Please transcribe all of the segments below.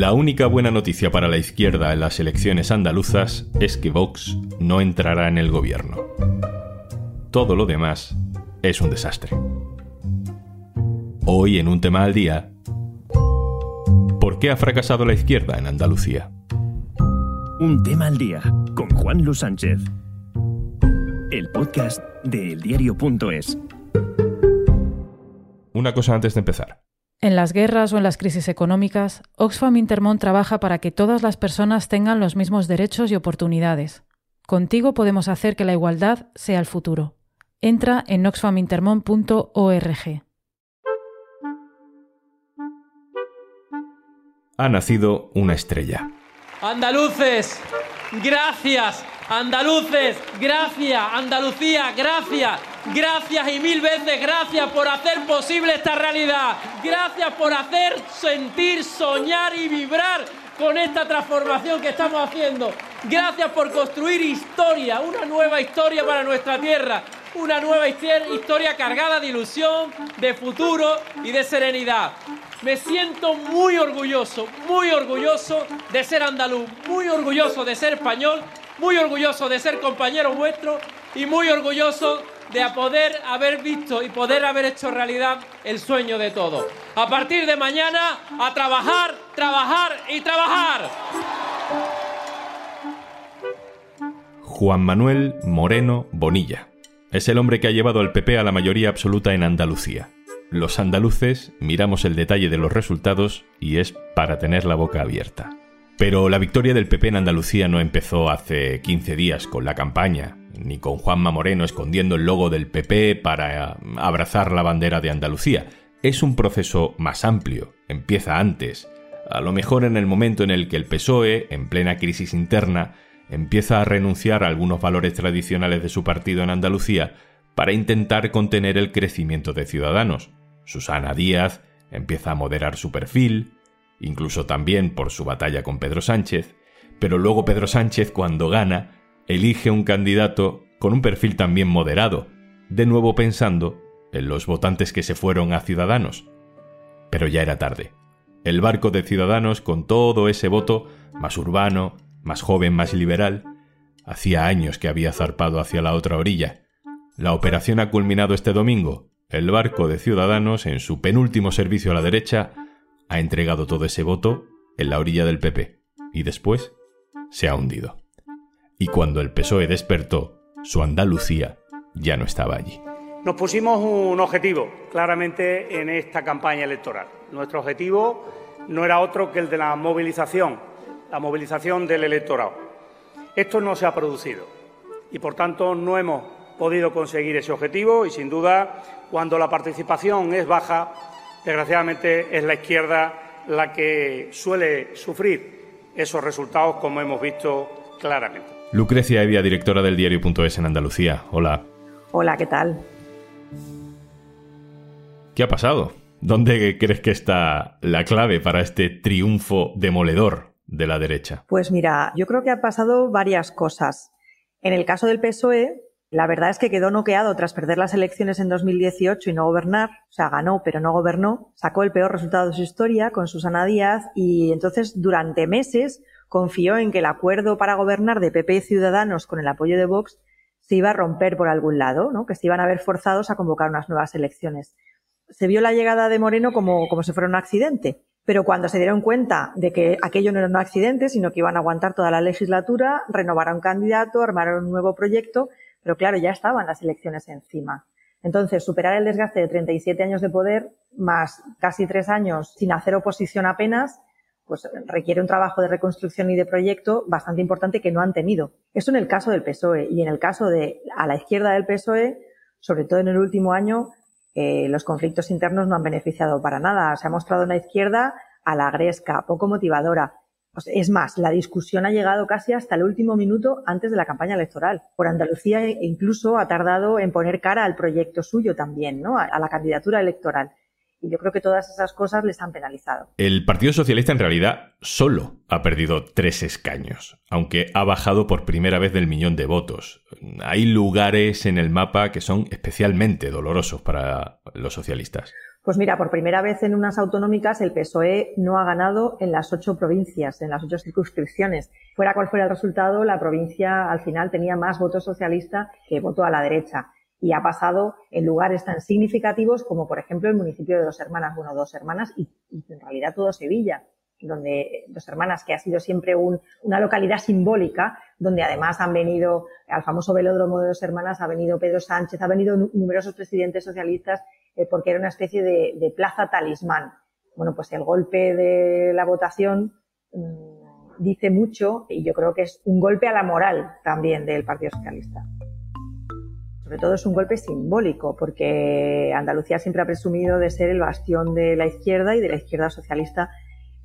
La única buena noticia para la izquierda en las elecciones andaluzas es que Vox no entrará en el gobierno. Todo lo demás es un desastre. Hoy en un tema al día, ¿por qué ha fracasado la izquierda en Andalucía? Un tema al día con Juan Luis Sánchez. El podcast de eldiario.es. Una cosa antes de empezar. En las guerras o en las crisis económicas, Oxfam Intermón trabaja para que todas las personas tengan los mismos derechos y oportunidades. Contigo podemos hacer que la igualdad sea el futuro. Entra en oxfamintermon.org. Ha nacido una estrella. Andaluces, gracias. Andaluces, gracias. Andalucía, gracias. Gracias y mil veces gracias por hacer posible esta realidad. Gracias por hacer sentir, soñar y vibrar con esta transformación que estamos haciendo. Gracias por construir historia, una nueva historia para nuestra tierra. Una nueva historia cargada de ilusión, de futuro y de serenidad. Me siento muy orgulloso, muy orgulloso de ser andaluz, muy orgulloso de ser español, muy orgulloso de ser compañero vuestro y muy orgulloso de poder haber visto y poder haber hecho realidad el sueño de todos. A partir de mañana, a trabajar, trabajar y trabajar. Juan Manuel Moreno Bonilla. Es el hombre que ha llevado al PP a la mayoría absoluta en Andalucía. Los andaluces miramos el detalle de los resultados y es para tener la boca abierta. Pero la victoria del PP en Andalucía no empezó hace 15 días con la campaña, ni con Juanma Moreno escondiendo el logo del PP para abrazar la bandera de Andalucía. Es un proceso más amplio, empieza antes, a lo mejor en el momento en el que el PSOE, en plena crisis interna, empieza a renunciar a algunos valores tradicionales de su partido en Andalucía para intentar contener el crecimiento de Ciudadanos. Susana Díaz empieza a moderar su perfil, incluso también por su batalla con Pedro Sánchez, pero luego Pedro Sánchez, cuando gana, elige un candidato con un perfil también moderado, de nuevo pensando en los votantes que se fueron a Ciudadanos. Pero ya era tarde. El barco de Ciudadanos, con todo ese voto, más urbano, más joven, más liberal, hacía años que había zarpado hacia la otra orilla. La operación ha culminado este domingo. El barco de Ciudadanos, en su penúltimo servicio a la derecha, ha entregado todo ese voto en la orilla del PP y después se ha hundido. Y cuando el PSOE despertó, su Andalucía ya no estaba allí. Nos pusimos un objetivo claramente en esta campaña electoral. Nuestro objetivo no era otro que el de la movilización, la movilización del electorado. Esto no se ha producido y, por tanto, no hemos podido conseguir ese objetivo y, sin duda, cuando la participación es baja, desgraciadamente es la izquierda la que suele sufrir esos resultados, como hemos visto claramente. Lucrecia Evia, directora del diario.es en Andalucía. Hola. Hola, ¿qué tal? ¿Qué ha pasado? ¿Dónde crees que está la clave para este triunfo demoledor de la derecha? Pues mira, yo creo que ha pasado varias cosas. En el caso del PSOE, la verdad es que quedó noqueado tras perder las elecciones en 2018 y no gobernar, o sea, ganó pero no gobernó, sacó el peor resultado de su historia con Susana Díaz y entonces durante meses confió en que el acuerdo para gobernar de PP y Ciudadanos con el apoyo de Vox se iba a romper por algún lado, ¿no? que se iban a ver forzados a convocar unas nuevas elecciones. Se vio la llegada de Moreno como, como si fuera un accidente, pero cuando se dieron cuenta de que aquello no era un accidente, sino que iban a aguantar toda la legislatura, renovaron candidato, armaron un nuevo proyecto, pero claro, ya estaban las elecciones encima. Entonces, superar el desgaste de 37 años de poder, más casi tres años sin hacer oposición apenas, pues requiere un trabajo de reconstrucción y de proyecto bastante importante que no han tenido. Eso en el caso del PSOE y en el caso de a la izquierda del PSOE, sobre todo en el último año, eh, los conflictos internos no han beneficiado para nada. Se ha mostrado una izquierda a la gresca, poco motivadora. Es más, la discusión ha llegado casi hasta el último minuto antes de la campaña electoral. Por Andalucía e incluso ha tardado en poner cara al proyecto suyo también, ¿no? a la candidatura electoral. Y yo creo que todas esas cosas les han penalizado. El Partido Socialista en realidad solo ha perdido tres escaños, aunque ha bajado por primera vez del millón de votos. Hay lugares en el mapa que son especialmente dolorosos para los socialistas. Pues mira, por primera vez en unas autonómicas el PSOE no ha ganado en las ocho provincias, en las ocho circunscripciones. Fuera cual fuera el resultado, la provincia al final tenía más voto socialista que voto a la derecha. Y ha pasado en lugares tan significativos como, por ejemplo, el municipio de Dos Hermanas, bueno, Dos Hermanas y, en realidad todo Sevilla, donde Dos Hermanas, que ha sido siempre una localidad simbólica, donde además han venido al famoso velódromo de Dos Hermanas, ha venido Pedro Sánchez, ha venido numerosos presidentes socialistas eh, porque era una especie de, plaza talismán. Bueno, pues el golpe de la votación mm, dice mucho y yo creo que es un golpe a la moral también del Partido Socialista. Sobre todo es un golpe simbólico porque Andalucía siempre ha presumido de ser el bastión de la izquierda y de la izquierda socialista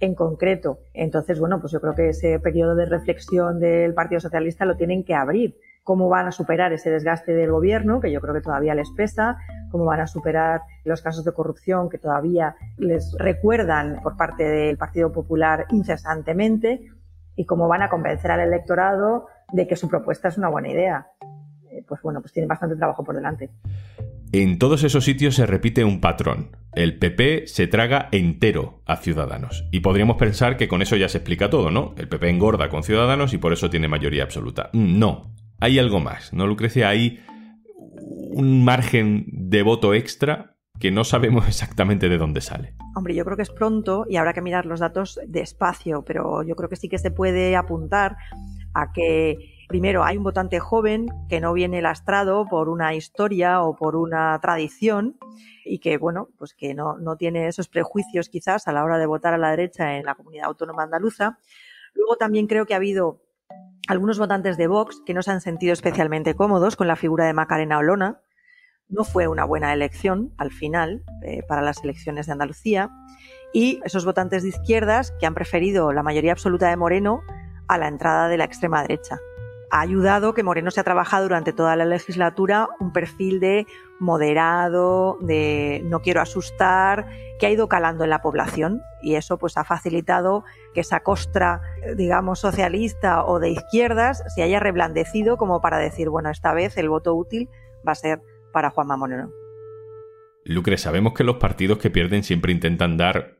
en concreto. Entonces, bueno, pues yo creo que ese periodo de reflexión del Partido Socialista lo tienen que abrir cómo van a superar ese desgaste del gobierno, que yo creo que todavía les pesa, cómo van a superar los casos de corrupción que todavía les recuerdan por parte del Partido Popular incesantemente y cómo van a convencer al electorado de que su propuesta es una buena idea. Eh, pues bueno, pues tienen bastante trabajo por delante. En todos esos sitios se repite un patrón. El PP se traga entero a Ciudadanos. Y podríamos pensar que con eso ya se explica todo, ¿no? El PP engorda con Ciudadanos y por eso tiene mayoría absoluta. No, hay algo más, ¿no, Lucrecia? Hay un margen de voto extra que no sabemos exactamente de dónde sale. Hombre, yo creo que es pronto y habrá que mirar los datos despacio, pero yo creo que sí que se puede apuntar a que primero hay un votante joven que no viene lastrado por una historia o por una tradición y que bueno, pues que no, no tiene esos prejuicios quizás a la hora de votar a la derecha en la comunidad autónoma andaluza. Luego también creo que ha habido algunos votantes de Vox que no se han sentido especialmente cómodos con la figura de Macarena Olona. No fue una buena elección al final eh, para las elecciones de Andalucía. Y esos votantes de izquierdas que han preferido la mayoría absoluta de Moreno a la entrada de la extrema derecha ha ayudado que Moreno se ha trabajado durante toda la legislatura un perfil de moderado, de no quiero asustar, que ha ido calando en la población y eso pues ha facilitado que esa costra, digamos, socialista o de izquierdas se haya reblandecido como para decir, bueno, esta vez el voto útil va a ser para Juanma Moreno. Lucre, sabemos que los partidos que pierden siempre intentan dar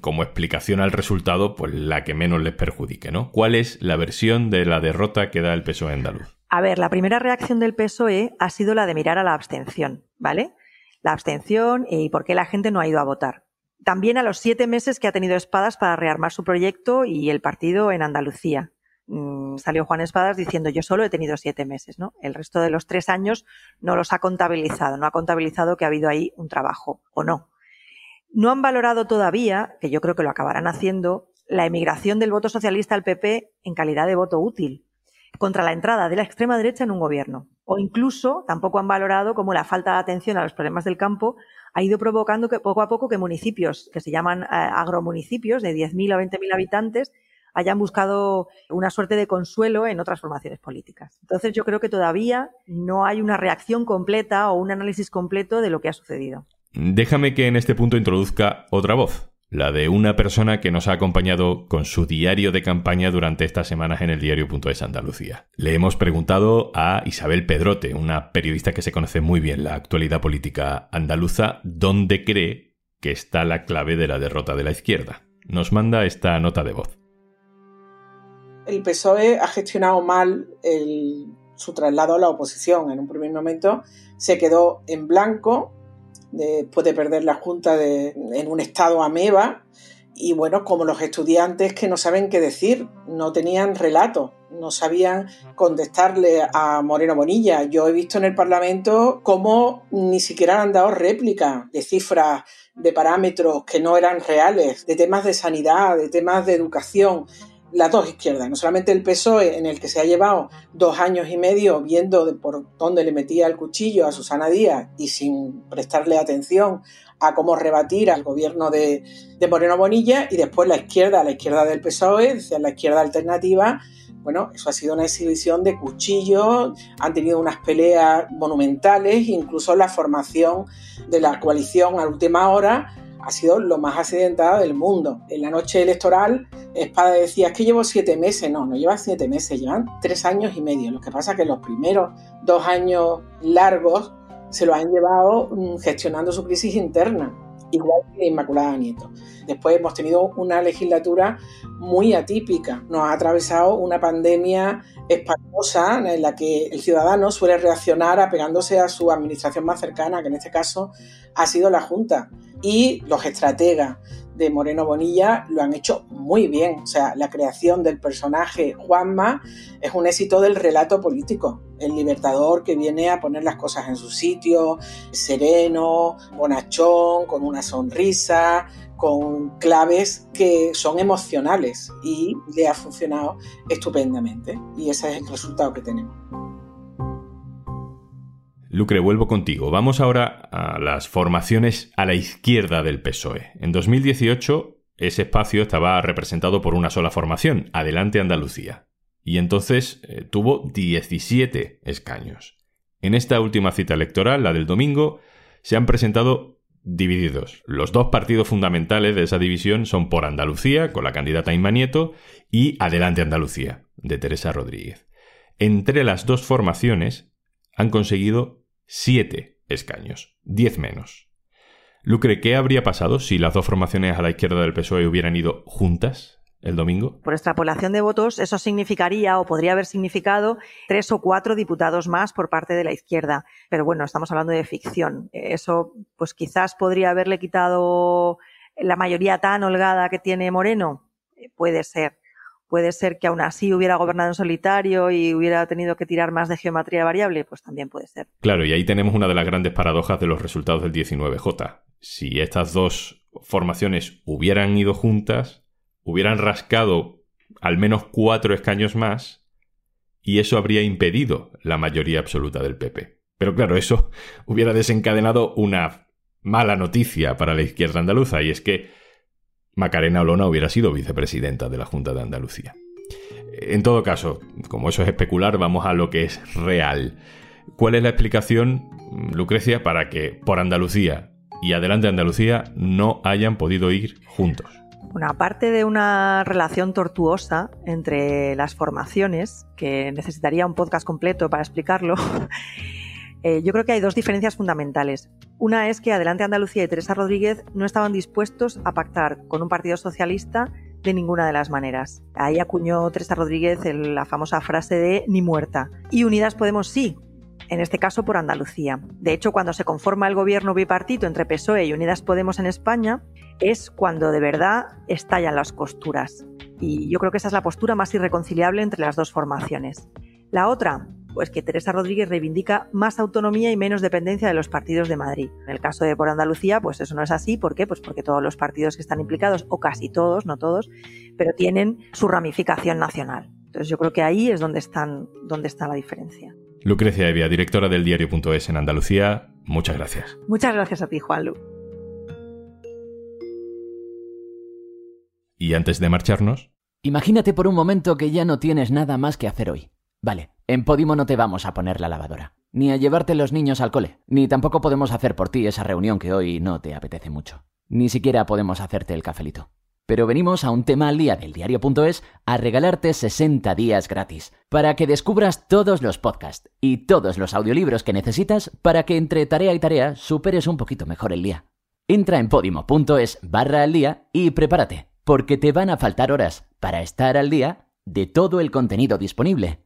como explicación al resultado, pues la que menos les perjudique, ¿no? ¿Cuál es la versión de la derrota que da el PSOE andaluz? A ver, la primera reacción del PSOE ha sido la de mirar a la abstención, ¿vale? La abstención y por qué la gente no ha ido a votar. También a los siete meses que ha tenido Espadas para rearmar su proyecto y el partido en Andalucía. Mm, salió Juan Espadas diciendo yo solo he tenido siete meses, ¿no? El resto de los tres años no los ha contabilizado, no ha contabilizado que ha habido ahí un trabajo o no. No han valorado todavía, que yo creo que lo acabarán haciendo, la emigración del voto socialista al PP en calidad de voto útil contra la entrada de la extrema derecha en un gobierno. O incluso tampoco han valorado cómo la falta de atención a los problemas del campo ha ido provocando que poco a poco que municipios que se llaman eh, agromunicipios de 10.000 o 20.000 habitantes hayan buscado una suerte de consuelo en otras formaciones políticas. Entonces yo creo que todavía no hay una reacción completa o un análisis completo de lo que ha sucedido. Déjame que en este punto introduzca otra voz, la de una persona que nos ha acompañado con su diario de campaña durante estas semanas en el diario.es Andalucía. Le hemos preguntado a Isabel Pedrote, una periodista que se conoce muy bien la actualidad política andaluza, dónde cree que está la clave de la derrota de la izquierda. Nos manda esta nota de voz. El PSOE ha gestionado mal su traslado a la oposición. En un primer momento se quedó en blanco de perder la Junta en un estado ameba. Y bueno, como los estudiantes que no saben qué decir, no tenían relato, no sabían contestarle a Moreno Bonilla. Yo he visto en el Parlamento cómo ni siquiera han dado réplica de cifras, de parámetros que no eran reales, de temas de sanidad, de temas de educación las dos izquierdas, no solamente el PSOE, en el que se ha llevado dos años y medio viendo por dónde le metía el cuchillo a Susana Díaz y sin prestarle atención a cómo rebatir al gobierno de, Moreno Bonilla, y después la izquierda, la izquierda del PSOE, la izquierda alternativa, bueno, eso ha sido una exhibición de cuchillos, han tenido unas peleas monumentales, incluso la formación de la coalición a última hora ha sido lo más accidentada del mundo. En la noche electoral, Espada decía, es que llevo siete meses. No, no lleva siete meses, llevan tres años y medio. Lo que pasa es que los primeros dos años largos se lo han llevado mm, gestionando su crisis interna. igual que Inmaculada Nieto. Después hemos tenido una legislatura muy atípica. Nos ha atravesado una pandemia espantosa en la que el ciudadano suele reaccionar apegándose a su administración más cercana, que en este caso ha sido la Junta. Y los estrategas de Moreno Bonilla lo han hecho muy bien. O sea, la creación del personaje Juanma es un éxito del relato político. El libertador que viene a poner las cosas en su sitio, sereno, bonachón, con una sonrisa, con claves que son emocionales y le ha funcionado estupendamente. Y ese es el resultado que tenemos. Lucre, vuelvo contigo. Vamos ahora a las formaciones a la izquierda del PSOE. En 2018 ese espacio estaba representado por una sola formación, Adelante Andalucía. Y entonces eh, tuvo 17 escaños. En esta última cita electoral, la del domingo, se han presentado divididos. Los dos partidos fundamentales de esa división son por Andalucía, con la candidata Inma Nieto, y Adelante Andalucía, de Teresa Rodríguez. Entre las dos formaciones han conseguido siete escaños, diez menos. Lucre, ¿qué habría pasado si las dos formaciones a la izquierda del PSOE hubieran ido juntas el domingo? Por extrapolación de votos, eso significaría o podría haber significado tres o cuatro diputados más por parte de la izquierda. Pero bueno, estamos hablando de ficción. Eso, pues quizás podría haberle quitado la mayoría tan holgada que tiene Moreno. Puede ser. Puede ser que aún así hubiera gobernado en solitario y hubiera tenido que tirar más de geometría variable, pues también puede ser. Claro, y ahí tenemos una de las grandes paradojas de los resultados del 19J. Si estas dos formaciones hubieran ido juntas, hubieran rascado al menos cuatro escaños más y eso habría impedido la mayoría absoluta del PP. Pero claro, eso hubiera desencadenado una mala noticia para la izquierda andaluza y es que Macarena Olona hubiera sido vicepresidenta de la Junta de Andalucía. En todo caso, como eso es especular, vamos a lo que es real. ¿Cuál es la explicación, Lucrecia, para que por Andalucía y adelante Andalucía no hayan podido ir juntos? Bueno, aparte de una relación tortuosa entre las formaciones, que necesitaría un podcast completo para explicarlo, Eh, yo creo que hay dos diferencias fundamentales. Una es que Adelante Andalucía y Teresa Rodríguez no estaban dispuestos a pactar con un partido socialista de ninguna de las maneras. Ahí acuñó Teresa Rodríguez la famosa frase de ni muerta. Y Unidas Podemos sí, en este caso por Andalucía. De hecho, cuando se conforma el gobierno bipartito entre PSOE y Unidas Podemos en España, es cuando de verdad estallan las costuras. Y yo creo que esa es la postura más irreconciliable entre las dos formaciones. La otra, pues que Teresa Rodríguez reivindica más autonomía y menos dependencia de los partidos de Madrid. En el caso de por Andalucía, pues eso no es así. ¿Por qué? Pues porque todos los partidos que están implicados, o casi todos, no todos, pero tienen su ramificación nacional. Entonces yo creo que ahí es donde, están, donde está la diferencia. Lucrecia Evia, directora del diario.es en Andalucía, muchas gracias. Muchas gracias a ti, Juanlu. Y antes de marcharnos... Imagínate por un momento que ya no tienes nada más que hacer hoy. Vale, en Podimo no te vamos a poner la lavadora, ni a llevarte los niños al cole, ni tampoco podemos hacer por ti esa reunión que hoy no te apetece mucho. Ni siquiera podemos hacerte el cafelito. Pero venimos a un tema al día del diario.es a regalarte 60 días gratis, para que descubras todos los podcasts y todos los audiolibros que necesitas para que entre tarea y tarea superes un poquito mejor el día. Entra en podimo.es barra al día y prepárate, porque te van a faltar horas para estar al día de todo el contenido disponible